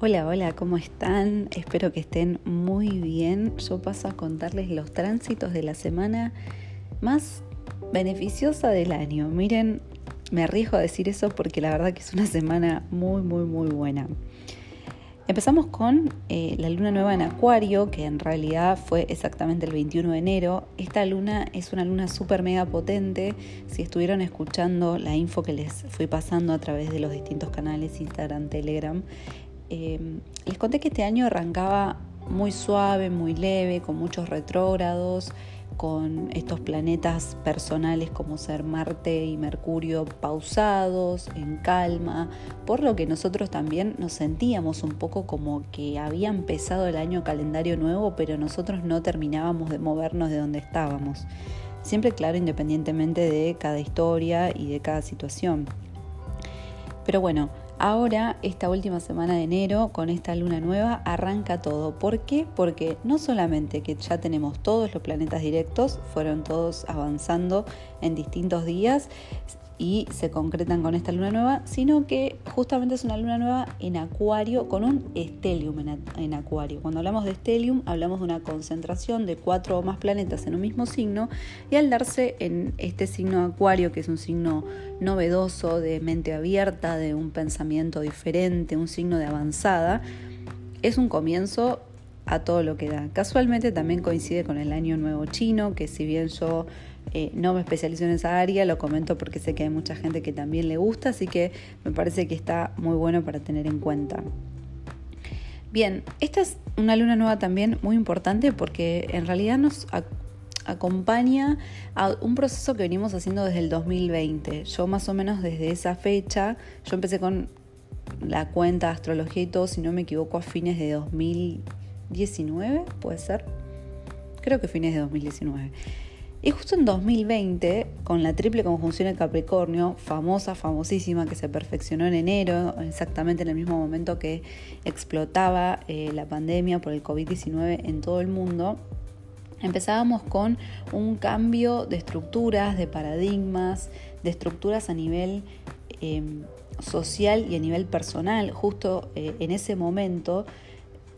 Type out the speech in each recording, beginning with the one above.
Hola, hola, ¿cómo están? Espero que estén muy bien. Yo paso a contarles los tránsitos de la semana más beneficiosa del año. Miren, me arriesgo a decir eso porque la verdad que es una semana muy, muy, muy buena. Empezamos con eh, la luna nueva en Acuario, que en realidad fue exactamente el 21 de enero. Esta luna es una luna súper mega potente. Si estuvieron escuchando la info que les fui pasando a través de los distintos canales, Instagram, Telegram, Em, les conté que este año arrancaba muy suave, muy leve, con muchos retrógrados, con estos planetas personales como ser Marte y Mercurio pausados, en calma, por lo que nosotros también nos sentíamos un poco como que había empezado el año calendario nuevo, pero nosotros no terminábamos de movernos de donde estábamos. Siempre claro, independientemente de cada historia y de cada situación. Pero bueno, Ahora, esta última semana de enero, con esta luna nueva, arranca todo. ¿Por qué? Porque no solamente que ya tenemos todos los planetas directos, fueron todos avanzando en distintos días, y se concretan con esta luna nueva, sino que justamente es una luna nueva en acuario con un estelium en, acuario. Cuando hablamos de estelium hablamos de una concentración de cuatro o más planetas en un mismo signo y al darse en este signo acuario, que es un signo novedoso, de mente abierta, de un pensamiento diferente, un signo de avanzada, es un comienzo a todo lo que da. Casualmente también coincide con el año nuevo chino, que si bien yo eh, no me especializo en esa área, lo comento porque sé que hay mucha gente que también le gusta, así que me parece que está muy bueno para tener en cuenta. Bien, esta es una luna nueva también muy importante porque en realidad nos acompaña a un proceso que venimos haciendo desde el 2020. Yo más o menos desde esa fecha, yo empecé con la cuenta de astrología y todo, si no me equivoco, a fines de 2019, puede ser. Creo que fines de 2019. Y justo en 2020, con la triple conjunción de Capricornio, famosa, famosísima, que se perfeccionó en enero, exactamente en el mismo momento que explotaba eh, la pandemia por el COVID-19 en todo el mundo, empezábamos con un cambio de estructuras, de paradigmas, de estructuras a nivel em, social y a nivel personal. Justo eh, en ese momento,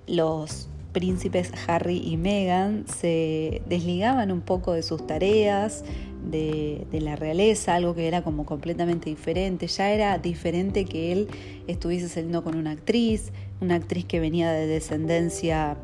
los príncipes Harry y Meghan se desligaban un poco de sus tareas, de, la realeza, algo que era como completamente diferente. Ya era diferente que él estuviese saliendo con una actriz, una actriz que venía de descendencia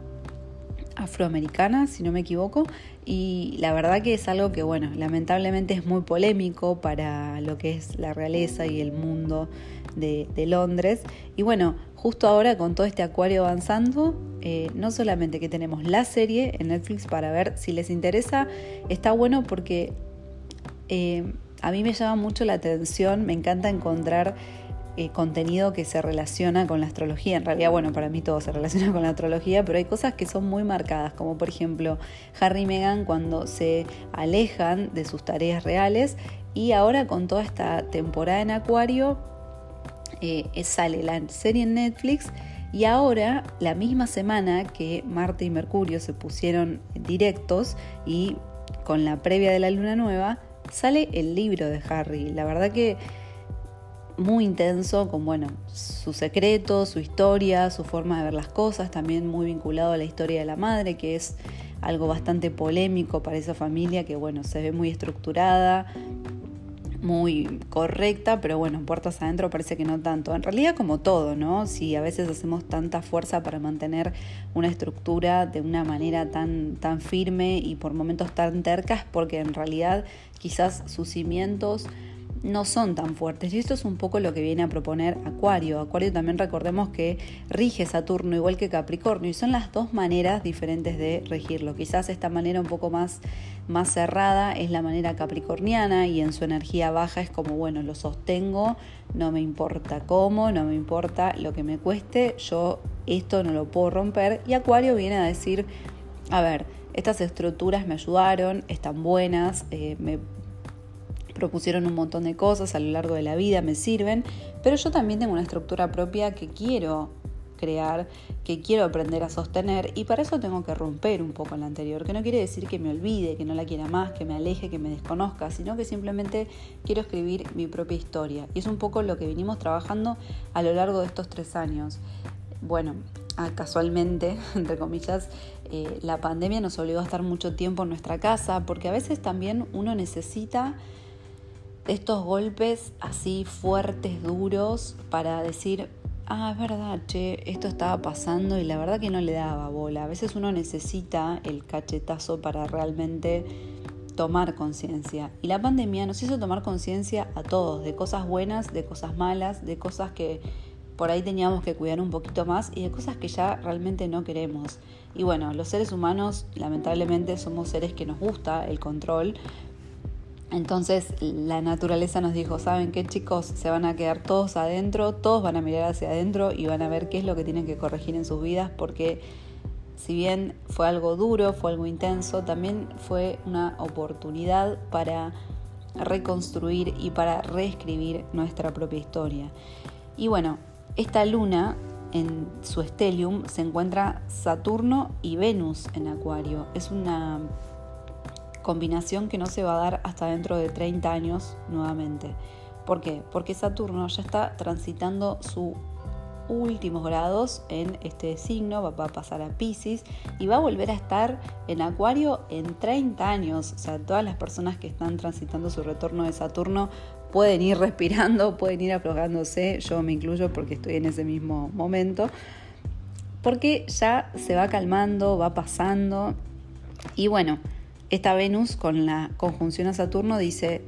afroamericana, si no me equivoco, y la verdad que es algo que, bueno, lamentablemente es muy polémico para lo que es la realeza y el mundo de, Londres. Y bueno, justo ahora con todo este acuario avanzando, eh, no solamente que tenemos la serie en Netflix para ver si les interesa, está bueno porque eh, a mí me llama mucho la atención, me encanta encontrar eh, contenido que se relaciona con la astrología. En realidad, bueno, para mí todo se relaciona con la astrología, pero hay cosas que son muy marcadas, como por ejemplo Harry y Meghan cuando se alejan de sus tareas reales y ahora con toda esta temporada en Acuario eh, sale la serie en Netflix. Y ahora, la misma semana que Marte y Mercurio se pusieron directos y con la previa de la luna nueva, sale el libro de Harry. La verdad que muy intenso con bueno, su secreto, su historia, su forma de ver las cosas, también muy vinculado a la historia de la madre, que es algo bastante polémico para esa familia que bueno, se ve muy estructurada, muy correcta, pero bueno, puertas adentro parece que no tanto. En realidad como todo, ¿no? Si a veces hacemos tanta fuerza para mantener una estructura de una manera tan, tan firme y por momentos tan tercas, porque en realidad quizás sus cimientos no son tan fuertes. Y esto es un poco lo que viene a proponer Acuario. Acuario también recordemos que rige Saturno igual que Capricornio y son las dos maneras diferentes de regirlo. Quizás esta manera un poco más, más cerrada es la manera capricorniana y en su energía baja es como, bueno, lo sostengo, no me importa cómo, no me importa lo que me cueste, yo esto no lo puedo romper. Y Acuario viene a decir, a ver, estas estructuras me ayudaron, están buenas, eh, me propusieron un montón de cosas a lo largo de la vida, me sirven, pero yo también tengo una estructura propia que quiero crear, que quiero aprender a sostener y para eso tengo que romper un poco la anterior, que no quiere decir que me olvide, que no la quiera más, que me aleje, que me desconozca, sino que simplemente quiero escribir mi propia historia. Y es un poco lo que venimos trabajando a lo largo de estos tres años. bueno, ah, casualmente, entre comillas, eh, la pandemia nos obligó a estar mucho tiempo en nuestra casa, porque a veces también uno necesita estos golpes así fuertes, duros, para decir, ah, es verdad, che, esto estaba pasando y la verdad que no le daba bola. A veces uno necesita el cachetazo para realmente tomar conciencia. Y la pandemia nos hizo tomar conciencia a todos, de cosas buenas, de cosas malas, de cosas que por ahí teníamos que cuidar un poquito más y de cosas que ya realmente no queremos. Y bueno, los seres humanos lamentablemente somos seres que nos gusta el control. Entonces la naturaleza nos dijo, ¿saben qué chicos? Se van a quedar todos adentro, todos van a mirar hacia adentro y van a ver qué es lo que tienen que corregir en sus vidas porque si bien fue algo duro, fue algo intenso, también fue una oportunidad para reconstruir y para reescribir nuestra propia historia. Y bueno, esta luna en su estelium se encuentra Saturno y Venus en Acuario. Es una combinación que no se va a dar hasta dentro de 30 años nuevamente. ¿Por qué? Porque Saturno ya está transitando su últimos grados en este signo, va a pasar a Pisces y va a volver a estar en Acuario en 30 años. O sea, todas las personas que están transitando su retorno de Saturno pueden ir respirando, pueden ir aflojándose, yo me incluyo porque estoy en ese mismo momento, porque ya se va calmando, va pasando y bueno, esta Venus con la conjunción a Saturno dice,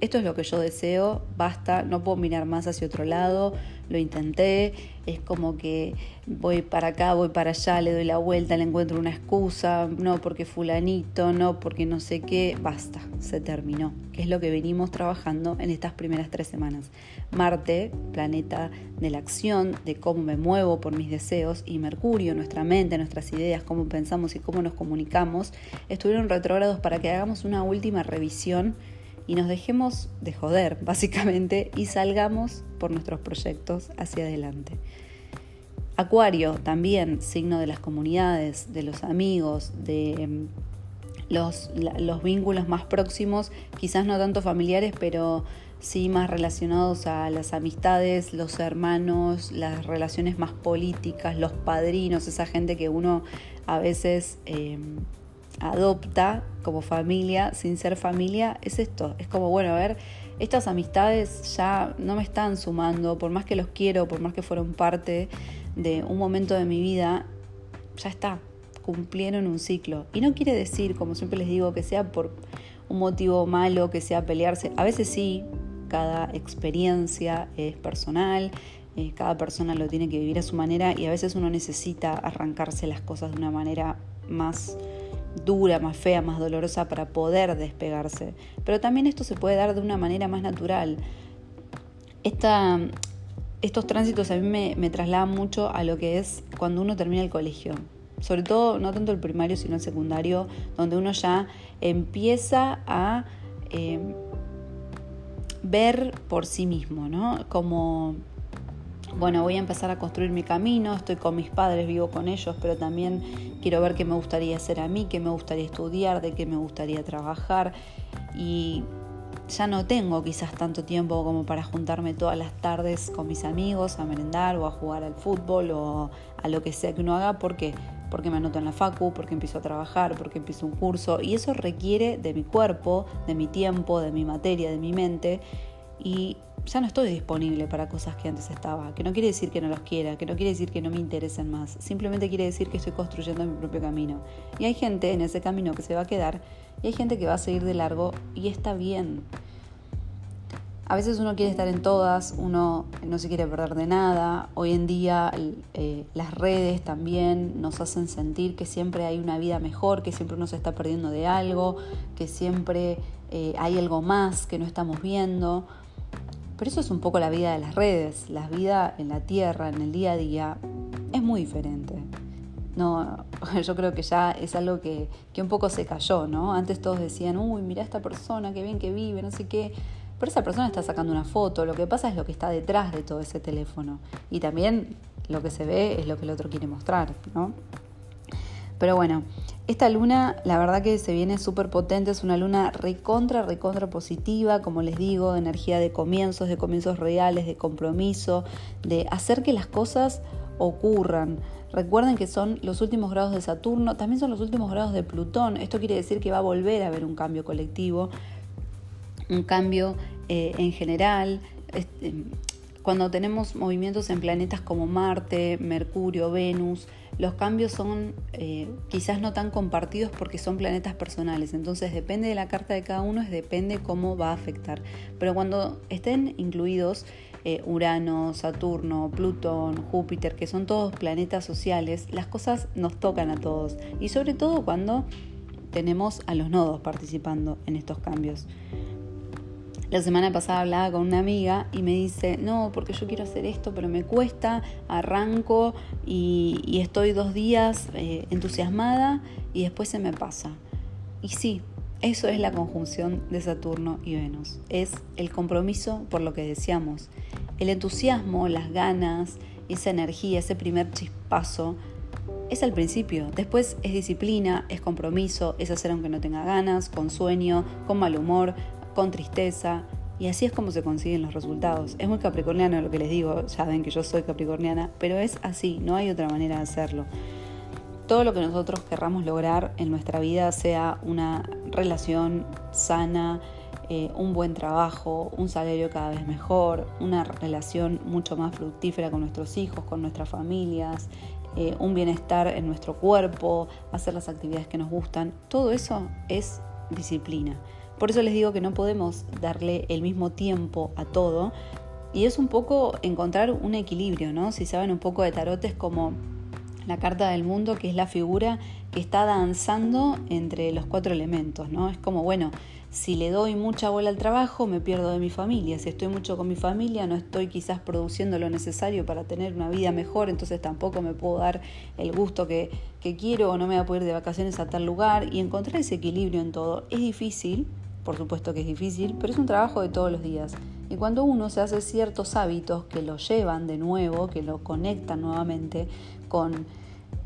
esto es lo que yo deseo, basta, no puedo mirar más hacia otro lado, lo intenté, es como que voy para acá, voy para allá, le doy la vuelta, le encuentro una excusa, no porque fulanito, no porque no sé qué, basta, se terminó, que es lo que venimos trabajando en estas primeras tres semanas. Marte, planeta de la acción, de cómo me muevo por mis deseos, y Mercurio, nuestra mente, nuestras ideas, cómo pensamos y cómo nos comunicamos, estuvieron retrógrados para que hagamos una última revisión y nos dejemos de joder, básicamente, y salgamos por nuestros proyectos hacia adelante. Acuario, también signo de las comunidades, de los amigos, de mm, los, los vínculos más próximos, quizás no tanto familiares, pero sí más relacionados a las amistades, los hermanos, las relaciones más políticas, los padrinos, esa gente que uno a veces em, adopta como familia sin ser familia, es esto. Es como, bueno, a ver, estas amistades ya no me están sumando, por más que los quiero, por más que fueron parte de un momento de mi vida, ya está, cumplieron un ciclo. Y no quiere decir, como siempre les digo, que sea por un motivo malo, que sea pelearse. A veces sí, cada experiencia es personal, eh, cada persona lo tiene que vivir a su manera y a veces uno necesita arrancarse las cosas de una manera más dura, más fea, más dolorosa para poder despegarse. Pero también esto se puede dar de una manera más natural. estos tránsitos a mí me, me, trasladan mucho a lo que es cuando uno termina el colegio. Sobre todo, no tanto el primario, sino el secundario, donde uno ya empieza a eh, ver por sí mismo, ¿no? Como bueno, voy a empezar a construir mi camino, estoy con mis padres, vivo con ellos, pero también quiero ver qué me gustaría hacer a mí, qué me gustaría estudiar, de qué me gustaría trabajar. Y ya no tengo quizás tanto tiempo como para juntarme todas las tardes con mis amigos a merendar o a jugar al fútbol o a lo que sea que uno haga. ¿Por qué? Porque me anoto en la facu, porque empiezo a trabajar, porque empiezo un curso. Y eso requiere de mi cuerpo, de mi tiempo, de mi materia, de mi mente. Y ya no estoy disponible para cosas que antes estaba, que no quiere decir que no los quiera, que no quiere decir que no me interesen más, simplemente quiere decir que estoy construyendo mi propio camino. Y hay gente en ese camino que se va a quedar y hay gente que va a seguir de largo y está bien. A veces uno quiere estar en todas, uno no se quiere perder de nada. Hoy en día eh, las redes también nos hacen sentir que siempre hay una vida mejor, que siempre uno se está perdiendo de algo, que siempre eh, hay algo más que no estamos viendo. Pero eso es un poco la vida de las redes, la vida en la tierra, en el día a día, es muy diferente. No, yo creo que ya es algo que, que un poco se cayó, ¿no? Antes todos decían, uy, mira esta persona, qué bien que vive, no sé qué. Pero esa persona está sacando una foto, lo que pasa es lo que está detrás de todo ese teléfono. Y también lo que se ve es lo que el otro quiere mostrar, ¿no? Pero bueno, esta luna, la verdad que se viene súper potente, es una luna recontra, recontra positiva, como les digo, de energía de comienzos, de comienzos reales, de compromiso, de hacer que las cosas ocurran. Recuerden que son los últimos grados de Saturno, también son los últimos grados de Plutón. Esto quiere decir que va a volver a haber un cambio colectivo, un cambio eh, en general. Este, cuando tenemos movimientos en planetas como Marte, Mercurio, Venus, los cambios son eh, quizás no tan compartidos porque son planetas personales. Entonces depende de la carta de cada uno, depende cómo va a afectar. Pero cuando estén incluidos eh, Urano, Saturno, Plutón, Júpiter, que son todos planetas sociales, las cosas nos tocan a todos. Y sobre todo cuando tenemos a los nodos participando en estos cambios. La semana pasada hablaba con una amiga y me dice, no, porque yo quiero hacer esto, pero me cuesta, arranco y, estoy dos días eh, entusiasmada y después se me pasa. Y sí, eso es la conjunción de Saturno y Venus. Es el compromiso por lo que deseamos. El entusiasmo, las ganas, esa energía, ese primer chispazo, es al principio. Después es disciplina, es compromiso, es hacer aunque no tenga ganas, con sueño, con mal humor, con tristeza. Y así es como se consiguen los resultados. Es muy capricorniano lo que les digo, ya ven que yo soy capricorniana, pero es así, no hay otra manera de hacerlo todo lo que nosotros querramos lograr en nuestra vida, sea una relación sana, eh, un buen trabajo, un salario cada vez mejor, una relación mucho más fructífera con nuestros hijos, con nuestras familias, eh, un bienestar en nuestro cuerpo, hacer las actividades que nos gustan, todo eso es disciplina. Por eso les digo que no podemos darle el mismo tiempo a todo y es un poco encontrar un equilibrio, ¿no? Si saben un poco de tarot es como la carta del mundo, que es la figura que está danzando entre los cuatro elementos, ¿no? Es como, bueno, si le doy mucha bola al trabajo, me pierdo de mi familia. Si estoy mucho con mi familia, no estoy quizás produciendo lo necesario para tener una vida mejor, entonces tampoco me puedo dar el gusto que, que quiero o no me voy a poder ir de vacaciones a tal lugar. Y encontrar ese equilibrio en todo es difícil, por supuesto que es difícil, pero es un trabajo de todos los días. Y cuando uno se hace ciertos hábitos que lo llevan de nuevo, que lo conectan nuevamente con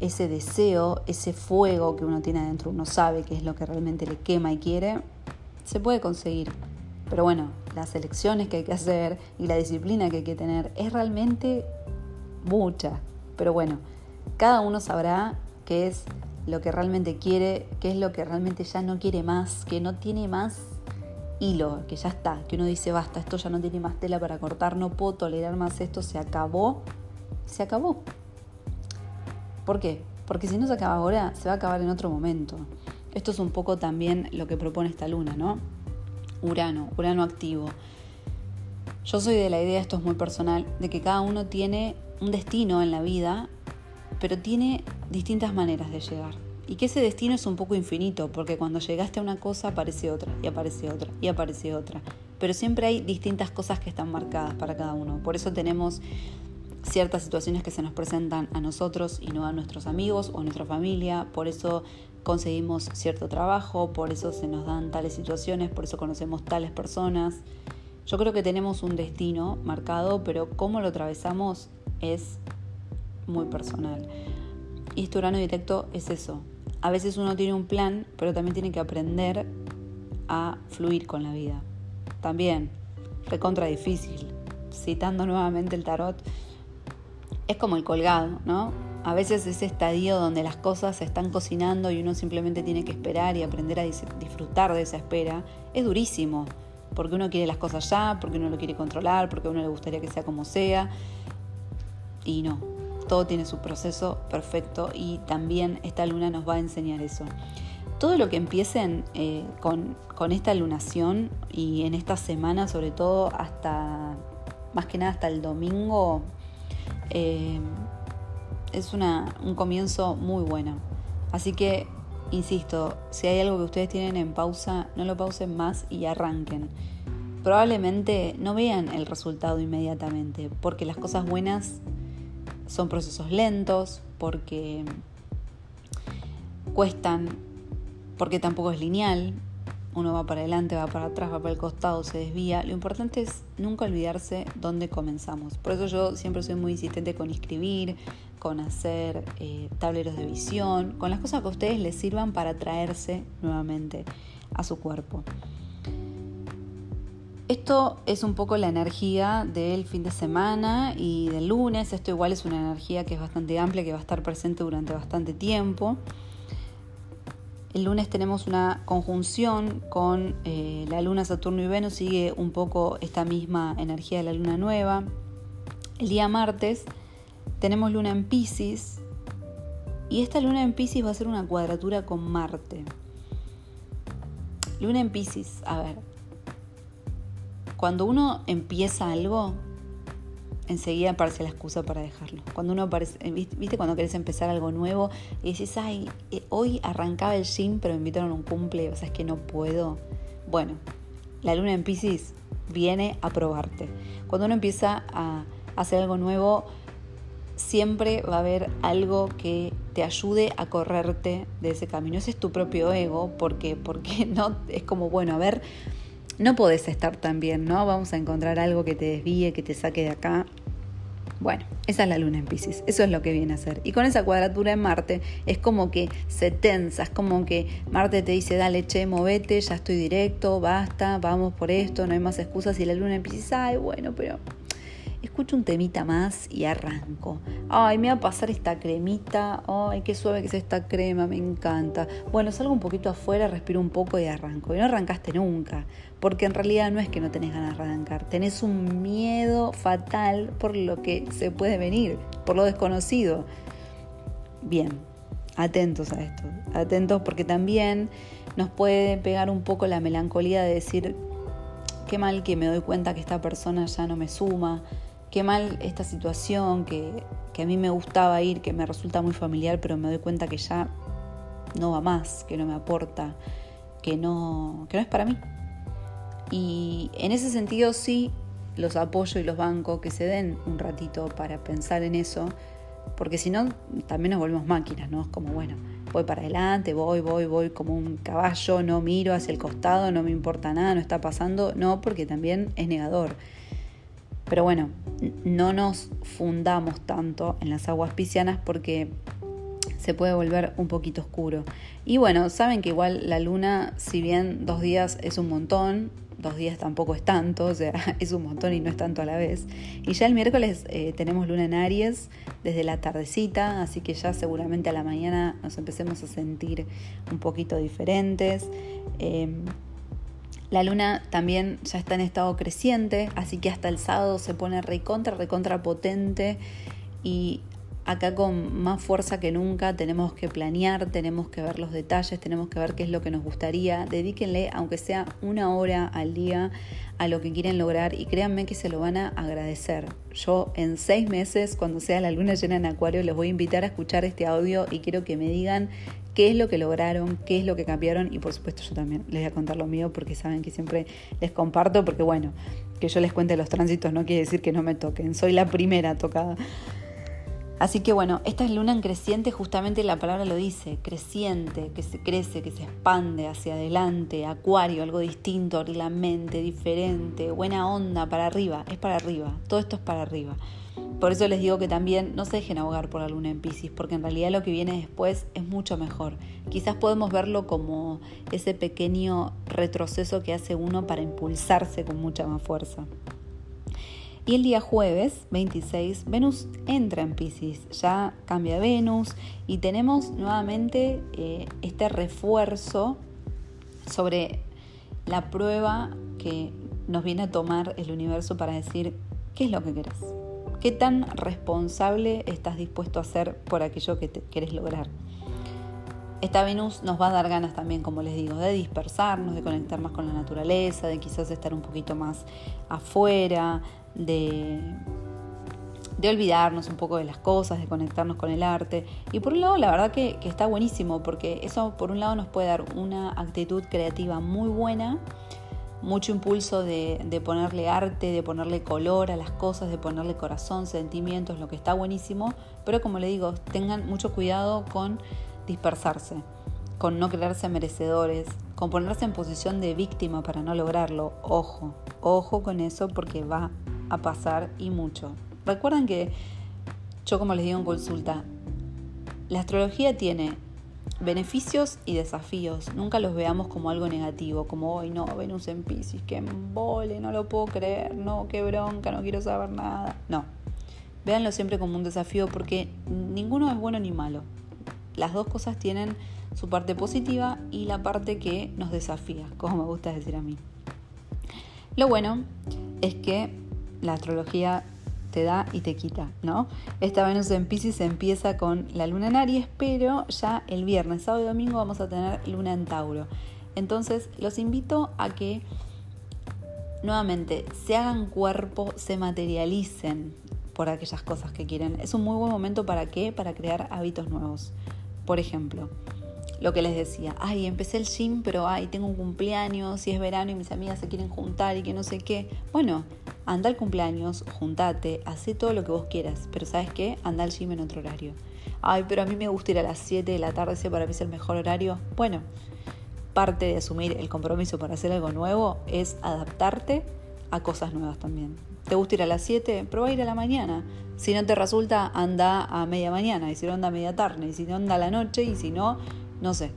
ese deseo, ese fuego que uno tiene adentro, uno sabe que es lo que realmente le quema y quiere, se puede conseguir. Pero bueno, las elecciones que hay que hacer y la disciplina que hay que tener es realmente mucha. Pero bueno, cada uno sabrá qué es lo que realmente quiere, qué es lo que realmente ya no quiere más, que no tiene más hilo, que ya está, que uno dice, basta, esto ya no tiene más tela para cortar, no puedo tolerar más esto, se acabó, se acabó. ¿Por qué? Porque si no se acaba ahora, se va a acabar en otro momento. Esto es un poco también lo que propone esta luna, ¿no? Urano, Urano activo. Yo soy de la idea, esto es muy personal, de que cada uno tiene un destino en la vida, pero tiene distintas maneras de llegar. Y que ese destino es un poco infinito, porque cuando llegaste a una cosa aparece otra, y aparece otra, y aparece otra. Pero siempre hay distintas cosas que están marcadas para cada uno. Por eso tenemos ciertas situaciones que se nos presentan a nosotros y no a nuestros amigos o a nuestra familia, por eso conseguimos cierto trabajo, por eso se nos dan tales situaciones, por eso conocemos tales personas. Yo creo que tenemos un destino marcado, pero cómo lo atravesamos es muy personal. Y este Urano directo es eso. A veces uno tiene un plan, pero también tiene que aprender a fluir con la vida. También, recontra difícil. Citando nuevamente el tarot, es como el colgado, ¿no? A veces ese estadio donde las cosas se están cocinando y uno simplemente tiene que esperar y aprender a disfrutar de esa espera, es durísimo, porque uno quiere las cosas ya, porque uno lo quiere controlar, porque a uno le gustaría que sea como sea, y no, todo tiene su proceso perfecto y también esta luna nos va a enseñar eso. Todo lo que empiecen eh, con, con esta lunación y en esta semana, sobre todo hasta, más que nada hasta el domingo, eh, es un comienzo muy bueno. Así que, insisto, si hay algo que ustedes tienen en pausa, no lo pausen más y arranquen. Probablemente no vean el resultado inmediatamente, porque las cosas buenas son procesos lentos, porque cuestan, porque tampoco es lineal, uno va para adelante, va para atrás, va para el costado, se desvía. Lo importante es nunca olvidarse dónde comenzamos. Por eso yo siempre soy muy insistente con escribir, con hacer eh, tableros de visión, con las cosas que a ustedes les sirvan para traerse nuevamente a su cuerpo. Esto es un poco la energía del fin de semana y del lunes. Esto igual es una energía que es bastante amplia, que va a estar presente durante bastante tiempo. El lunes tenemos una conjunción con eh, la luna, Saturno y Venus, sigue un poco esta misma energía de la luna nueva. El día martes tenemos luna en Pisces y esta luna en Pisces va a ser una cuadratura con Marte. Luna en Pisces, a ver, cuando uno empieza algo, enseguida aparece la excusa para dejarlo. Cuando uno aparece, eh, viste cuando querés empezar algo nuevo y dices, ay, eh, hoy arrancaba el gym, pero me invitaron a un cumple, o sea, es que no puedo. Bueno, la luna en Pisces viene a probarte. Cuando uno empieza a hacer algo nuevo, siempre va a haber algo que te ayude a correrte de ese camino. Ese es tu propio ego, porque porque no es como bueno, a ver, no podés estar tan bien, ¿no? Vamos a encontrar algo que te desvíe, que te saque de acá. Bueno, esa es la luna en Pisces, eso es lo que viene a hacer. Y con esa cuadratura en Marte es como que se tensa, es como que Marte te dice, dale, che, movete, ya estoy directo, basta, vamos por esto, no hay más excusas. Y la luna en Pisces, ay, bueno, pero escucho un temita más y arranco. Ay, me va a pasar esta cremita. Ay, qué suave que es esta crema, me encanta. Bueno, salgo un poquito afuera, respiro un poco y arranco. Y no arrancaste nunca, porque en realidad no es que no tenés ganas de arrancar, tenés un miedo fatal por lo que se puede venir, por lo desconocido. Bien, atentos a esto, atentos porque también nos puede pegar un poco la melancolía de decir, qué mal que me doy cuenta que esta persona ya no me suma, qué mal esta situación que, a mí me gustaba ir, que me resulta muy familiar, pero me doy cuenta que ya no va más, que no me aporta, que no, que no es para mí. Y en ese sentido sí los apoyo y los bancos que se den un ratito para pensar en eso, porque si no también nos volvemos máquinas, ¿no? Es como, bueno, voy para adelante, voy, voy, voy como un caballo, no miro hacia el costado, no me importa nada, no está pasando, no, porque también es negador. Pero bueno, no nos fundamos tanto en las aguas piscianas porque se puede volver un poquito oscuro. Y bueno, saben que igual la luna, si bien dos días es un montón, dos días tampoco es tanto, o sea, es un montón y no es tanto a la vez. Y ya el miércoles eh, tenemos luna en Aries desde la tardecita, así que ya seguramente a la mañana nos empecemos a sentir un poquito diferentes. Em, la luna también ya está en estado creciente, así que hasta el sábado se pone recontra, recontra potente y acá con más fuerza que nunca tenemos que planear, tenemos que ver los detalles, tenemos que ver qué es lo que nos gustaría. Dedíquenle, aunque sea una hora al día, a lo que quieren lograr y créanme que se lo van a agradecer. Yo en seis meses, cuando sea la luna llena en Acuario, les voy a invitar a escuchar este audio y quiero que me digan qué es lo que lograron, qué es lo que cambiaron y por supuesto yo también les voy a contar lo mío porque saben que siempre les comparto porque bueno, que yo les cuente los tránsitos no quiere decir que no me toquen, soy la primera tocada. Así que bueno, esta es luna en creciente, justamente la palabra lo dice, creciente, que se crece, que se expande hacia adelante, acuario, algo distinto, abrir la mente, diferente, buena onda, para arriba, es para arriba, todo esto es para arriba. Por eso les digo que también no se dejen ahogar por la luna en Pisces, porque en realidad lo que viene después es mucho mejor. Quizás podemos verlo como ese pequeño retroceso que hace uno para impulsarse con mucha más fuerza. Y el día jueves 26, Venus entra en Pisces, ya cambia Venus y tenemos nuevamente eh, este refuerzo sobre la prueba que nos viene a tomar el universo para decir qué es lo que querés. ¿Qué tan responsable estás dispuesto a ser por aquello que te querés lograr? Esta Venus nos va a dar ganas también, como les digo, de dispersarnos, de conectar más con la naturaleza, de quizás estar un poquito más afuera, de, de olvidarnos un poco de las cosas, de conectarnos con el arte. Y por un lado, la verdad que, que está buenísimo, porque eso por un lado nos puede dar una actitud creativa muy buena mucho impulso de, ponerle arte, de ponerle color a las cosas, de ponerle corazón, sentimientos, lo que está buenísimo, pero como le digo, tengan mucho cuidado con dispersarse, con no creerse merecedores, con ponerse en posición de víctima para no lograrlo. Ojo, ojo con eso porque va a pasar y mucho. Recuerden que yo como les digo en consulta, la astrología tiene beneficios y desafíos. Nunca los veamos como algo negativo, como hoy no, Venus en Pisces, que embole, no lo puedo creer, no, qué bronca, no quiero saber nada. No, véanlo siempre como un desafío porque ninguno es bueno ni malo. Las dos cosas tienen su parte positiva y la parte que nos desafía, como me gusta decir a mí. Lo bueno es que la astrología da y te quita, ¿no? Esta Venus en Pisces empieza con la luna en Aries, pero ya el viernes, sábado y domingo vamos a tener luna en Tauro. Entonces, los invito a que nuevamente se hagan cuerpo, se materialicen por aquellas cosas que quieren. Es un muy buen momento para qué? Para crear hábitos nuevos. Por ejemplo, lo que les decía, ay, empecé el gym, pero ay, tengo un cumpleaños y es verano y mis amigas se quieren juntar y que no sé qué. Bueno, anda al cumpleaños, juntate, hace todo lo que vos quieras, pero ¿sabes qué? Anda al gym en otro horario. Ay, pero a mí me gusta ir a las 7 de la tarde, ese para mí es el mejor horario. Bueno, parte de asumir el compromiso para hacer algo nuevo es adaptarte a cosas nuevas también. ¿Te gusta ir a las 7? Prueba ir a la mañana. Si no te resulta, anda a media mañana. Y si no, anda a media tarde. Y si no, anda a la noche. Y si no, no sé.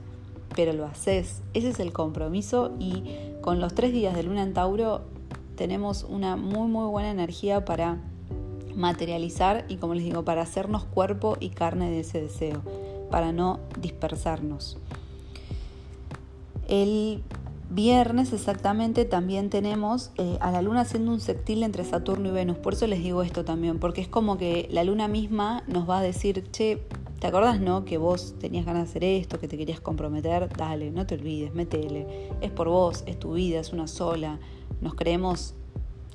Pero lo haces. Ese es el compromiso. Y con los tres días de luna en Tauro tenemos una muy, muy buena energía para materializar y, como les digo, para hacernos cuerpo y carne de ese deseo. Para no dispersarnos. El viernes exactamente también tenemos eh, a la luna haciendo un sextil entre Saturno y Venus. Por eso les digo esto también, porque es como que la luna misma nos va a decir, che, ¿te acordás no? Que vos tenías ganas de hacer esto, que te querías comprometer, dale, no te olvides, métele. Es por vos, es tu vida, es una sola. Nos creemos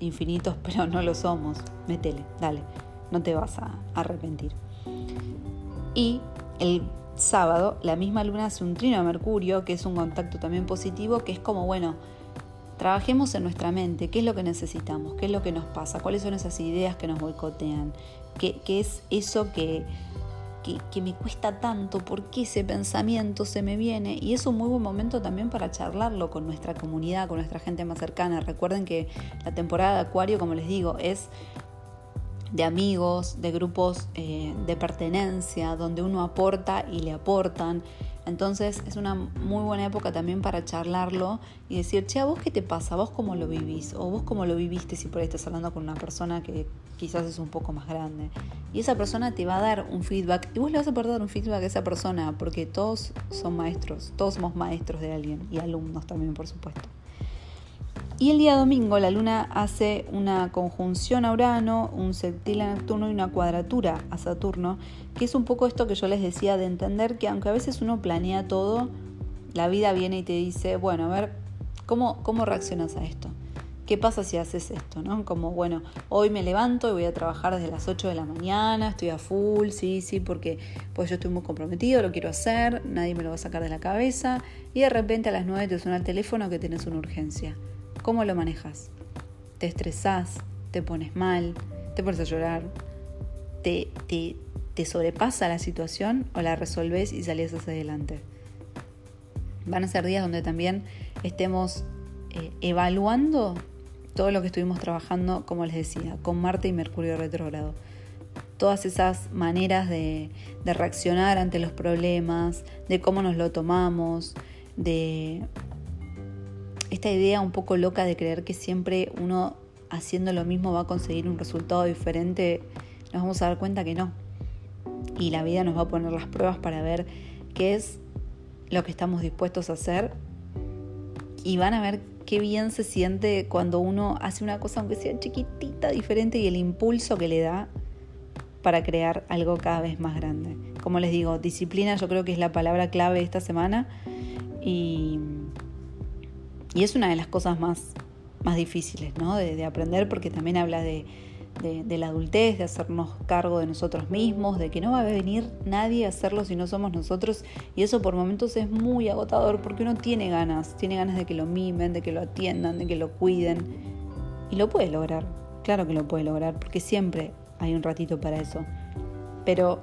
infinitos, pero no lo somos. Métele, dale, no te vas a arrepentir. Y el sábado, la misma luna hace un trino a Mercurio, que es un contacto también positivo, que es como, bueno, trabajemos en nuestra mente, qué es lo que necesitamos, qué es lo que nos pasa, cuáles son esas ideas que nos boicotean, qué, es eso que, que, me cuesta tanto, por qué ese pensamiento se me viene. Y es un muy buen momento también para charlarlo con nuestra comunidad, con nuestra gente más cercana. Recuerden que la temporada de Acuario, como les digo, es de amigos, de grupos eh, de pertenencia, donde uno aporta y le aportan. Entonces es una muy buena época también para charlarlo y decir, che, ¿a vos qué te pasa? ¿Vos cómo lo vivís? ¿O vos cómo lo viviste si por ahí estás hablando con una persona que quizás es un poco más grande? Y esa persona te va a dar un feedback y vos le vas a poder dar un feedback a esa persona porque todos son maestros, todos somos maestros de alguien y alumnos también, por supuesto. Y el día domingo la luna hace una conjunción a Urano, un sextil a Neptuno y una cuadratura a Saturno, que es un poco esto que yo les decía de entender que aunque a veces uno planea todo, la vida viene y te dice, bueno, a ver, ¿cómo, cómo reaccionas a esto? ¿Qué pasa si haces esto? ¿no? Como, bueno, hoy me levanto y voy a trabajar desde las 8 de la mañana, estoy a full, sí, sí, porque pues yo estoy muy comprometido, lo quiero hacer, nadie me lo va a sacar de la cabeza, y de repente a las 9 te suena el teléfono que tienes una urgencia. ¿Cómo lo manejas? ¿Te estresás? ¿Te pones mal? ¿Te pones a llorar? ¿Te, te, sobrepasa la situación o la resolves y salís hacia adelante? Van a ser días donde también estemos eh, evaluando todo lo que estuvimos trabajando, como les decía, con Marte y Mercurio retrógrado. Todas esas maneras de, de reaccionar ante los problemas, de cómo nos lo tomamos, de esta idea un poco loca de creer que siempre uno haciendo lo mismo va a conseguir un resultado diferente, nos vamos a dar cuenta que no. Y la vida nos va a poner las pruebas para ver qué es lo que estamos dispuestos a hacer. Y van a ver qué bien se siente cuando uno hace una cosa, aunque sea chiquitita, diferente, y el impulso que le da para crear algo cada vez más grande. Como les digo, disciplina yo creo que es la palabra clave esta semana. Y y es una de las cosas más, más difíciles ¿no? de, aprender porque también habla de, de, la adultez, de hacernos cargo de nosotros mismos, de que no va a venir nadie a hacerlo si no somos nosotros. Y eso por momentos es muy agotador porque uno tiene ganas, tiene ganas de que lo mimen, de que lo atiendan, de que lo cuiden. Y lo puede lograr, claro que lo puede lograr, porque siempre hay un ratito para eso. Pero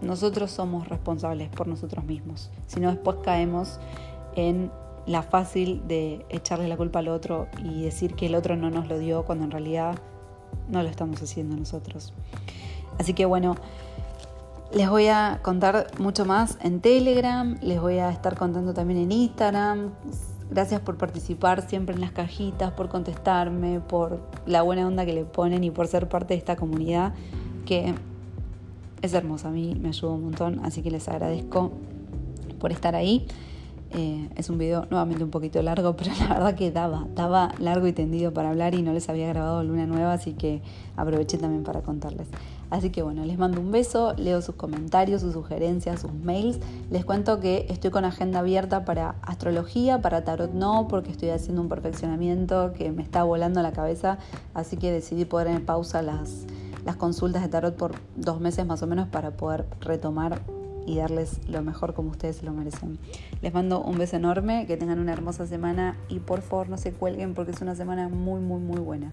nosotros somos responsables por nosotros mismos. Si no, después caemos en la fácil de echarle la culpa al otro y decir que el otro no nos lo dio cuando en realidad no lo estamos haciendo nosotros. Así que bueno, Les voy a contar mucho más en Telegram, les voy a estar contando también en Instagram. Gracias por participar siempre en las cajitas, por contestarme, por la buena onda que le ponen y por ser parte de esta comunidad que es hermosa. A mí me ayuda un montón, así que les agradezco por estar ahí. Eh, es un video nuevamente un poquito largo, pero la verdad que daba, daba largo y tendido para hablar y no les había grabado Luna Nueva, así que aproveché también para contarles. Así que bueno, les mando un beso, leo sus comentarios, sus sugerencias, sus mails. Les cuento que estoy con agenda abierta para astrología, para tarot no, porque estoy haciendo un perfeccionamiento que me está volando la cabeza, así que decidí poner en pausa las, las consultas de tarot por dos meses más o menos para poder retomar y darles lo mejor como ustedes lo merecen. Les mando un beso enorme, que tengan una hermosa semana y por favor no se cuelguen porque es una semana muy, muy, muy buena.